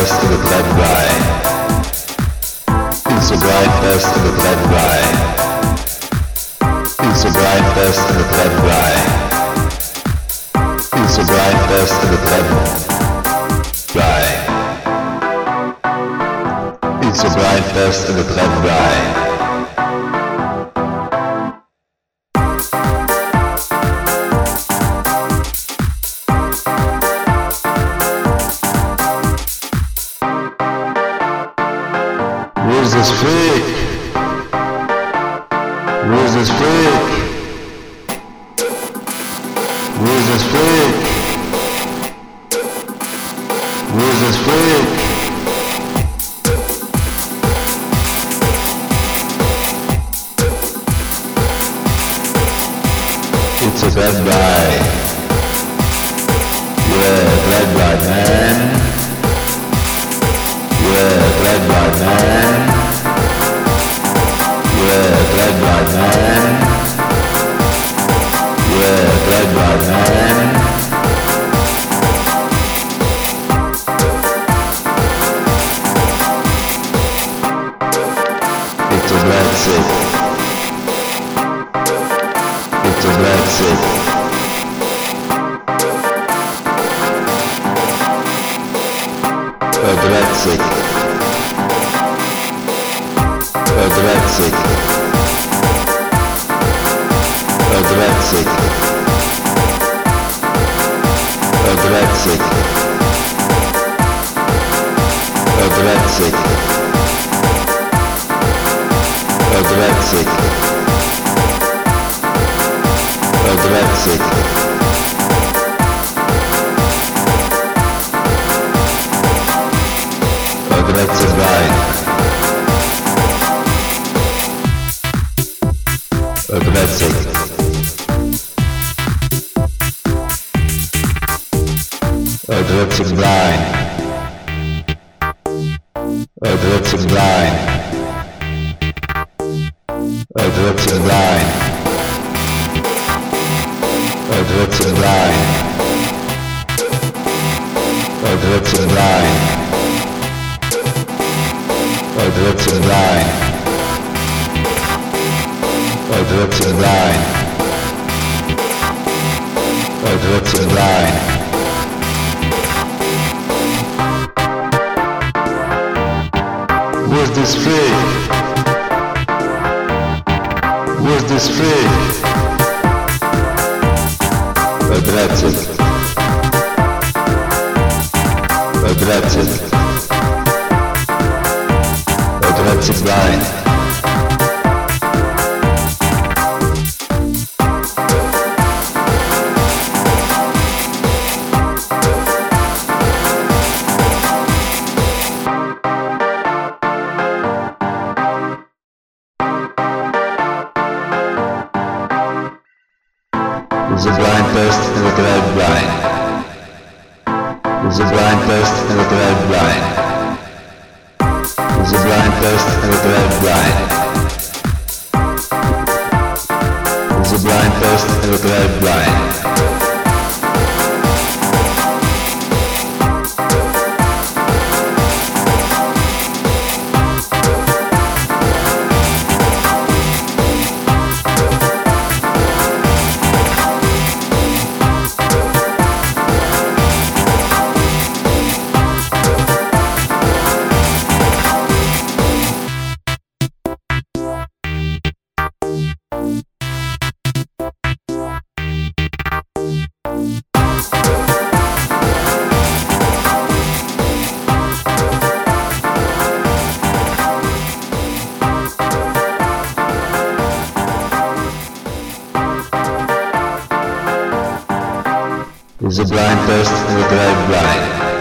fest with that guy. It's a bright fest the that guy. It's a bright fest the that guy. It's a bright fest the that. It's a bright to the that guy. Where's this freak? Where's this freak? Where's this freak? Where's this freak? It's a bad guy. Yeah, bad guy, man. were played by men. It's a Brexit. It's a Brexit. A Brexit. A двадцать, по двадцать, по двадцать, по двадцать, по двадцать. По двадцать два. That's it. Sick. A black sick guy. Aggressive. Aggressive blind. Aggressive blind. Aggressive blind. Aggressive blind. Aggressive this free? Where's this free? Vibrated. Vibrated. Vibrated blind. The blind test and the red blind. The blind test and the red blind. The blind test and the red blind. The blind test and the drive blind. the blind person will drive blind.